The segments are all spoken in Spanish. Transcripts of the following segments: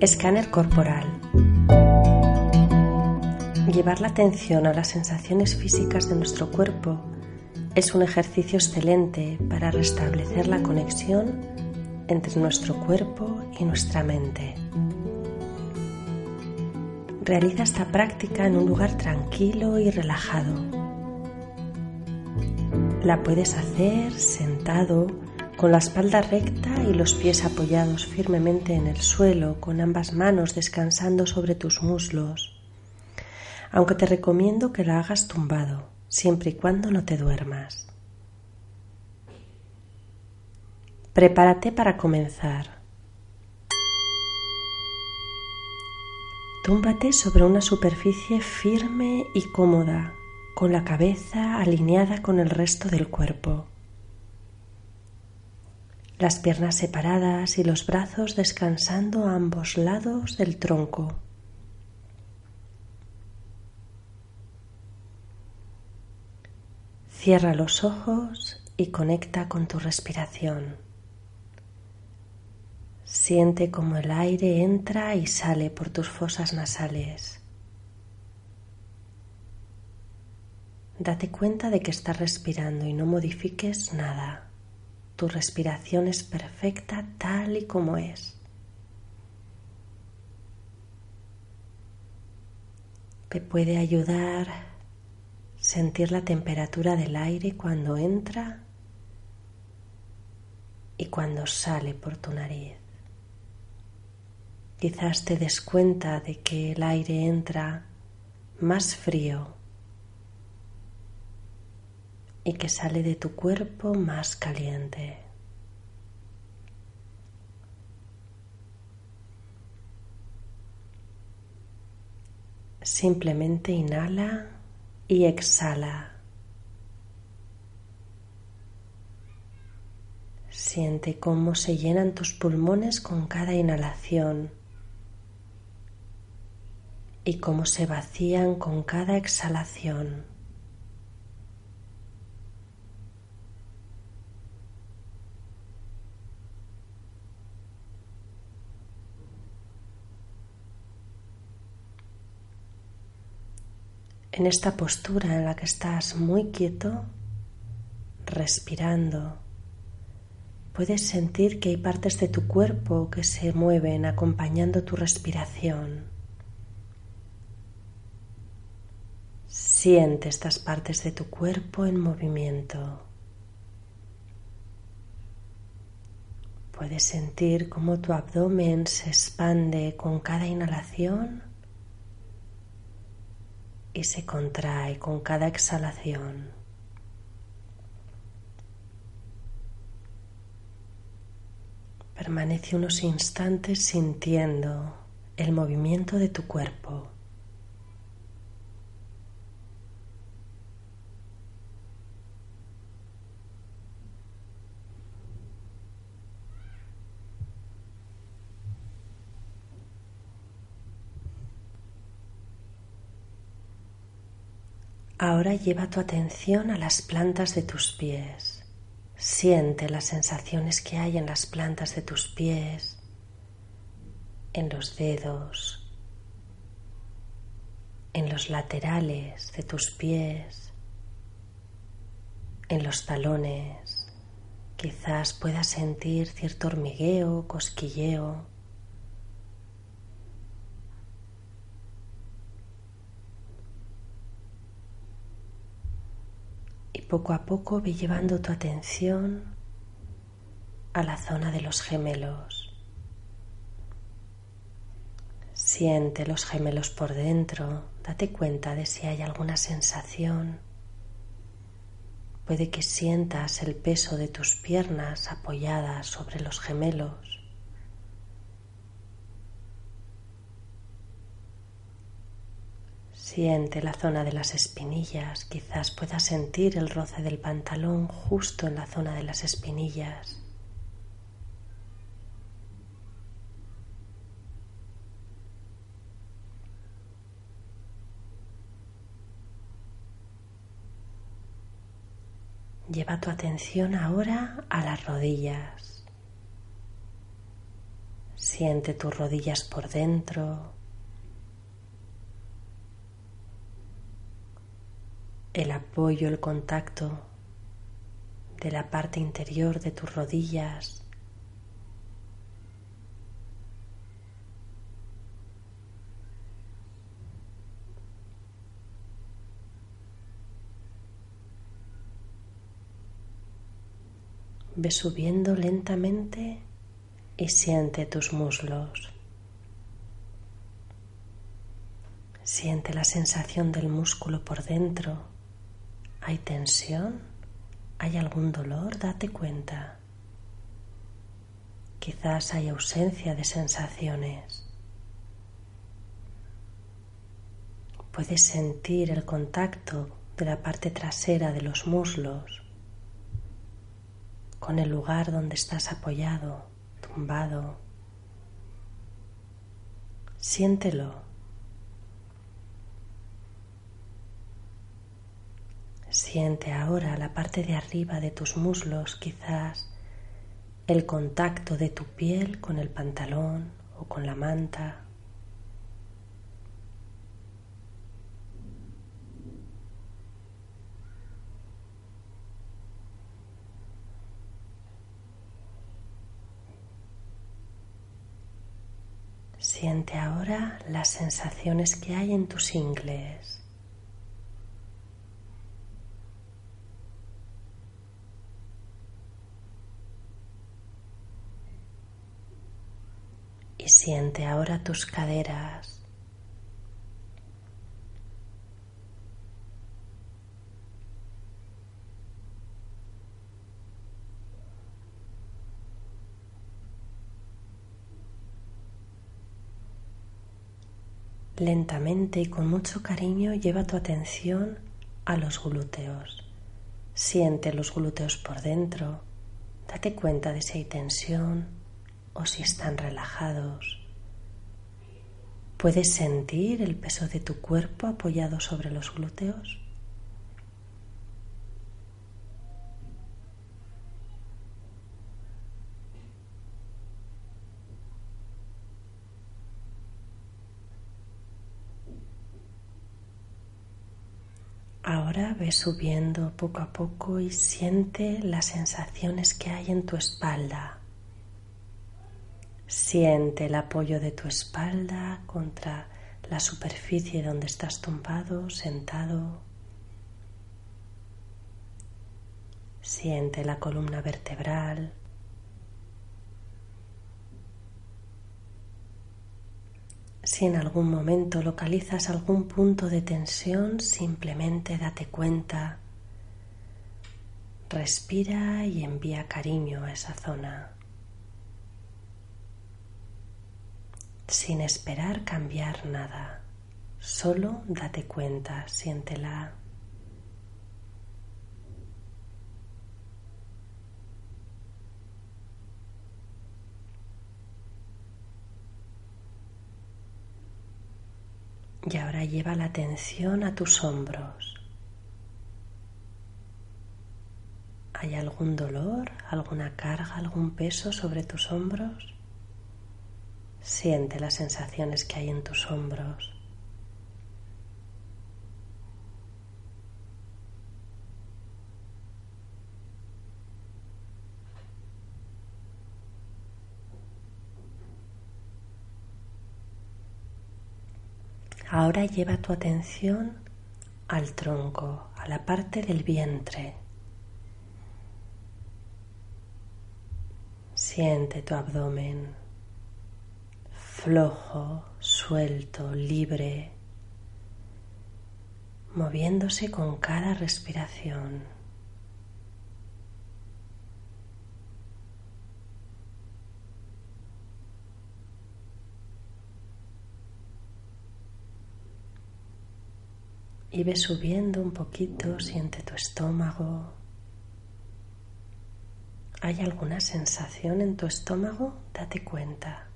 Escáner corporal. Llevar la atención a las sensaciones físicas de nuestro cuerpo es un ejercicio excelente para restablecer la conexión entre nuestro cuerpo y nuestra mente. Realiza esta práctica en un lugar tranquilo y relajado. La puedes hacer sentado con la espalda recta y los pies apoyados firmemente en el suelo, con ambas manos descansando sobre tus muslos, aunque te recomiendo que la hagas tumbado, siempre y cuando no te duermas. Prepárate para comenzar. Túmbate sobre una superficie firme y cómoda, con la cabeza alineada con el resto del cuerpo las piernas separadas y los brazos descansando a ambos lados del tronco. Cierra los ojos y conecta con tu respiración. Siente como el aire entra y sale por tus fosas nasales. Date cuenta de que estás respirando y no modifiques nada. Tu respiración es perfecta tal y como es. Te puede ayudar sentir la temperatura del aire cuando entra y cuando sale por tu nariz. Quizás te des cuenta de que el aire entra más frío y que sale de tu cuerpo más caliente. Simplemente inhala y exhala. Siente cómo se llenan tus pulmones con cada inhalación y cómo se vacían con cada exhalación. En esta postura en la que estás muy quieto, respirando, puedes sentir que hay partes de tu cuerpo que se mueven acompañando tu respiración. Siente estas partes de tu cuerpo en movimiento. Puedes sentir cómo tu abdomen se expande con cada inhalación y se contrae con cada exhalación. Permanece unos instantes sintiendo el movimiento de tu cuerpo. Ahora lleva tu atención a las plantas de tus pies. Siente las sensaciones que hay en las plantas de tus pies, en los dedos, en los laterales de tus pies, en los talones. Quizás puedas sentir cierto hormigueo, cosquilleo. Poco a poco ve llevando tu atención a la zona de los gemelos. Siente los gemelos por dentro, date cuenta de si hay alguna sensación. Puede que sientas el peso de tus piernas apoyadas sobre los gemelos. Siente la zona de las espinillas, quizás puedas sentir el roce del pantalón justo en la zona de las espinillas. Lleva tu atención ahora a las rodillas. Siente tus rodillas por dentro. El apoyo, el contacto de la parte interior de tus rodillas Ve subiendo lentamente y siente tus muslos. Siente la sensación del músculo por dentro. ¿Hay tensión? ¿Hay algún dolor? Date cuenta. Quizás hay ausencia de sensaciones. Puedes sentir el contacto de la parte trasera de los muslos con el lugar donde estás apoyado, tumbado. Siéntelo. Siente ahora la parte de arriba de tus muslos, quizás el contacto de tu piel con el pantalón o con la manta. Siente ahora las sensaciones que hay en tus ingles. Y siente ahora tus caderas. Lentamente y con mucho cariño lleva tu atención a los glúteos. Siente los glúteos por dentro. Date cuenta de si hay tensión o si están relajados. ¿Puedes sentir el peso de tu cuerpo apoyado sobre los glúteos? Ahora ve subiendo poco a poco y siente las sensaciones que hay en tu espalda. Siente el apoyo de tu espalda contra la superficie donde estás tumbado, sentado. Siente la columna vertebral. Si en algún momento localizas algún punto de tensión, simplemente date cuenta. Respira y envía cariño a esa zona. Sin esperar cambiar nada, solo date cuenta, siéntela. Y ahora lleva la atención a tus hombros. ¿Hay algún dolor, alguna carga, algún peso sobre tus hombros? Siente las sensaciones que hay en tus hombros. Ahora lleva tu atención al tronco, a la parte del vientre. Siente tu abdomen flojo, suelto, libre, moviéndose con cada respiración. y ve subiendo un poquito, siente tu estómago. ¿Hay alguna sensación en tu estómago? Date cuenta.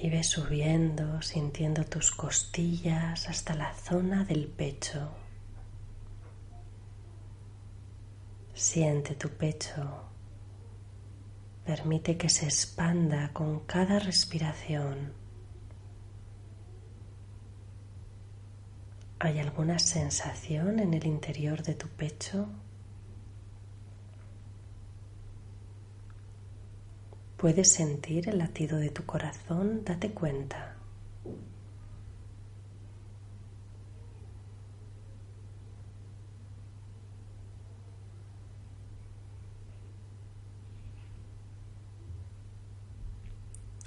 Y ve subiendo, sintiendo tus costillas hasta la zona del pecho. Siente tu pecho. Permite que se expanda con cada respiración. ¿Hay alguna sensación en el interior de tu pecho? ¿Puedes sentir el latido de tu corazón? Date cuenta.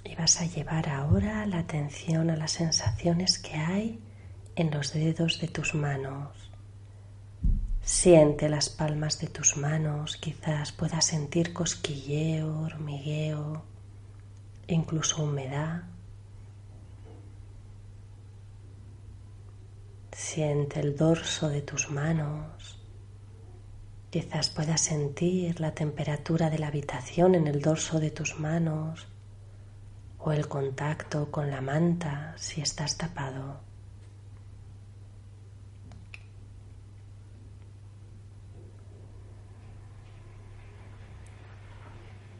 Y vas a llevar ahora la atención a las sensaciones que hay en los dedos de tus manos. Siente las palmas de tus manos, quizás puedas sentir cosquilleo, hormigueo, incluso humedad. Siente el dorso de tus manos. Quizás puedas sentir la temperatura de la habitación en el dorso de tus manos o el contacto con la manta si estás tapado.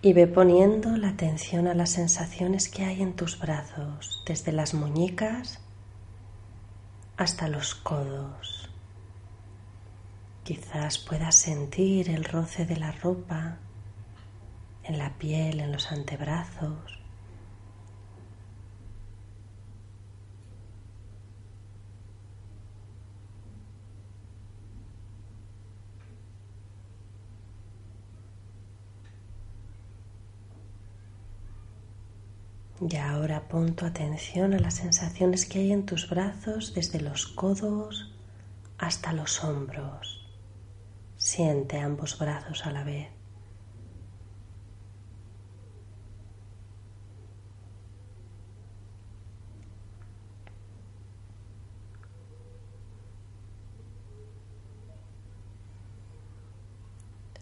Y ve poniendo la atención a las sensaciones que hay en tus brazos, desde las muñecas hasta los codos. Quizás puedas sentir el roce de la ropa en la piel, en los antebrazos. Y ahora pon tu atención a las sensaciones que hay en tus brazos desde los codos hasta los hombros. Siente ambos brazos a la vez.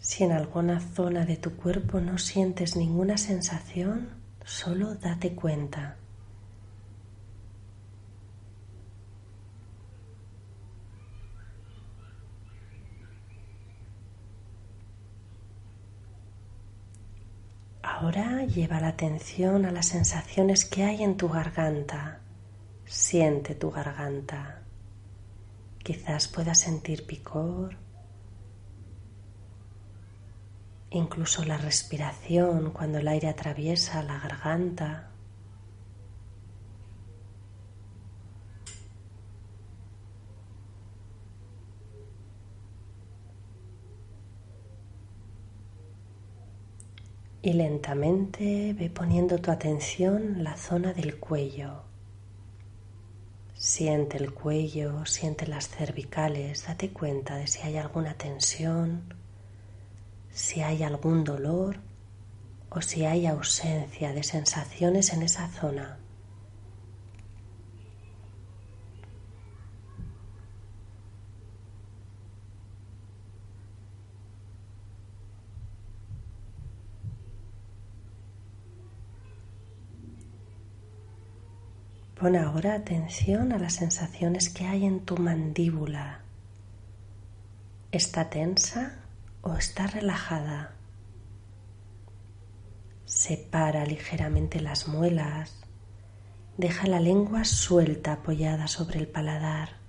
Si en alguna zona de tu cuerpo no sientes ninguna sensación, Solo date cuenta. Ahora lleva la atención a las sensaciones que hay en tu garganta. Siente tu garganta. Quizás puedas sentir picor, incluso la respiración cuando el aire atraviesa la garganta. Y lentamente ve poniendo tu atención en la zona del cuello. Siente el cuello, siente las cervicales, date cuenta de si hay alguna tensión si hay algún dolor o si hay ausencia de sensaciones en esa zona. Pon ahora atención a las sensaciones que hay en tu mandíbula. ¿Está tensa o está relajada. Separa ligeramente las muelas. Deja la lengua suelta apoyada sobre el paladar.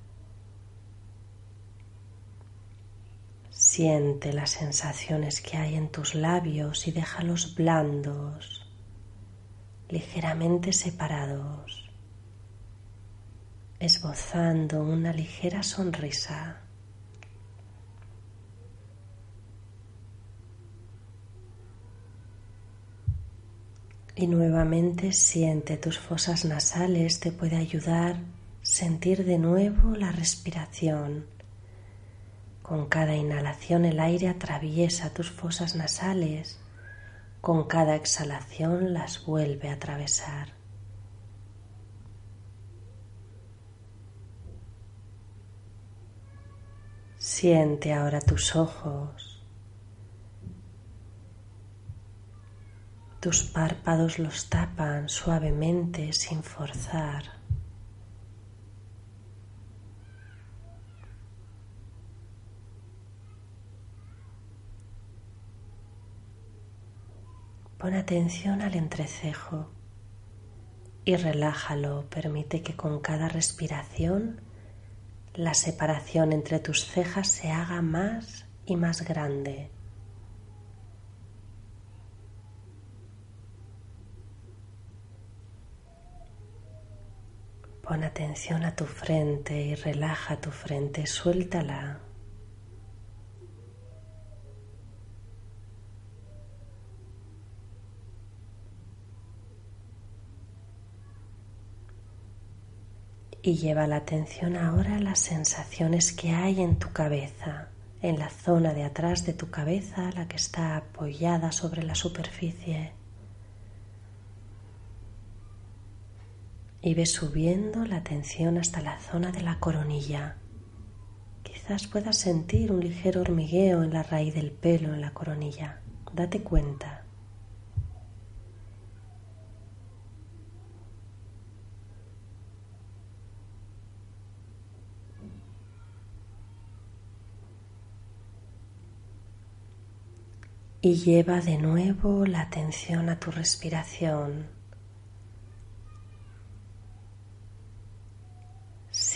Siente las sensaciones que hay en tus labios y déjalos blandos, ligeramente separados, esbozando una ligera sonrisa. Y nuevamente siente tus fosas nasales, te puede ayudar sentir de nuevo la respiración. Con cada inhalación el aire atraviesa tus fosas nasales, con cada exhalación las vuelve a atravesar. Siente ahora tus ojos Tus párpados los tapan suavemente sin forzar. Pon atención al entrecejo y relájalo. Permite que con cada respiración la separación entre tus cejas se haga más y más grande. Pon atención a tu frente y relaja tu frente, suéltala. Y lleva la atención ahora a las sensaciones que hay en tu cabeza, en la zona de atrás de tu cabeza, la que está apoyada sobre la superficie. Y ve subiendo la atención hasta la zona de la coronilla. Quizás puedas sentir un ligero hormigueo en la raíz del pelo en la coronilla. Date cuenta. Y lleva de nuevo la atención a tu respiración.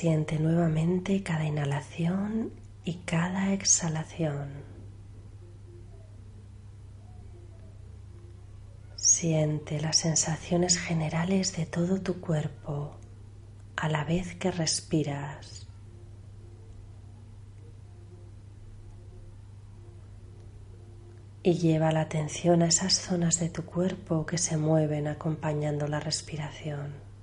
Siente nuevamente cada inhalación y cada exhalación. Siente las sensaciones generales de todo tu cuerpo a la vez que respiras. Y lleva la atención a esas zonas de tu cuerpo que se mueven acompañando la respiración.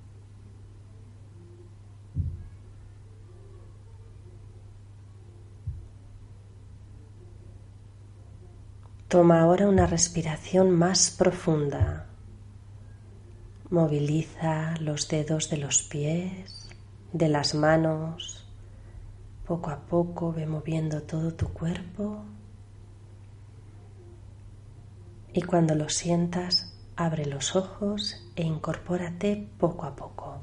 Toma ahora una respiración más profunda. Moviliza los dedos de los pies, de las manos. Poco a poco ve moviendo todo tu cuerpo. Y cuando lo sientas, abre los ojos e incorpórate poco a poco.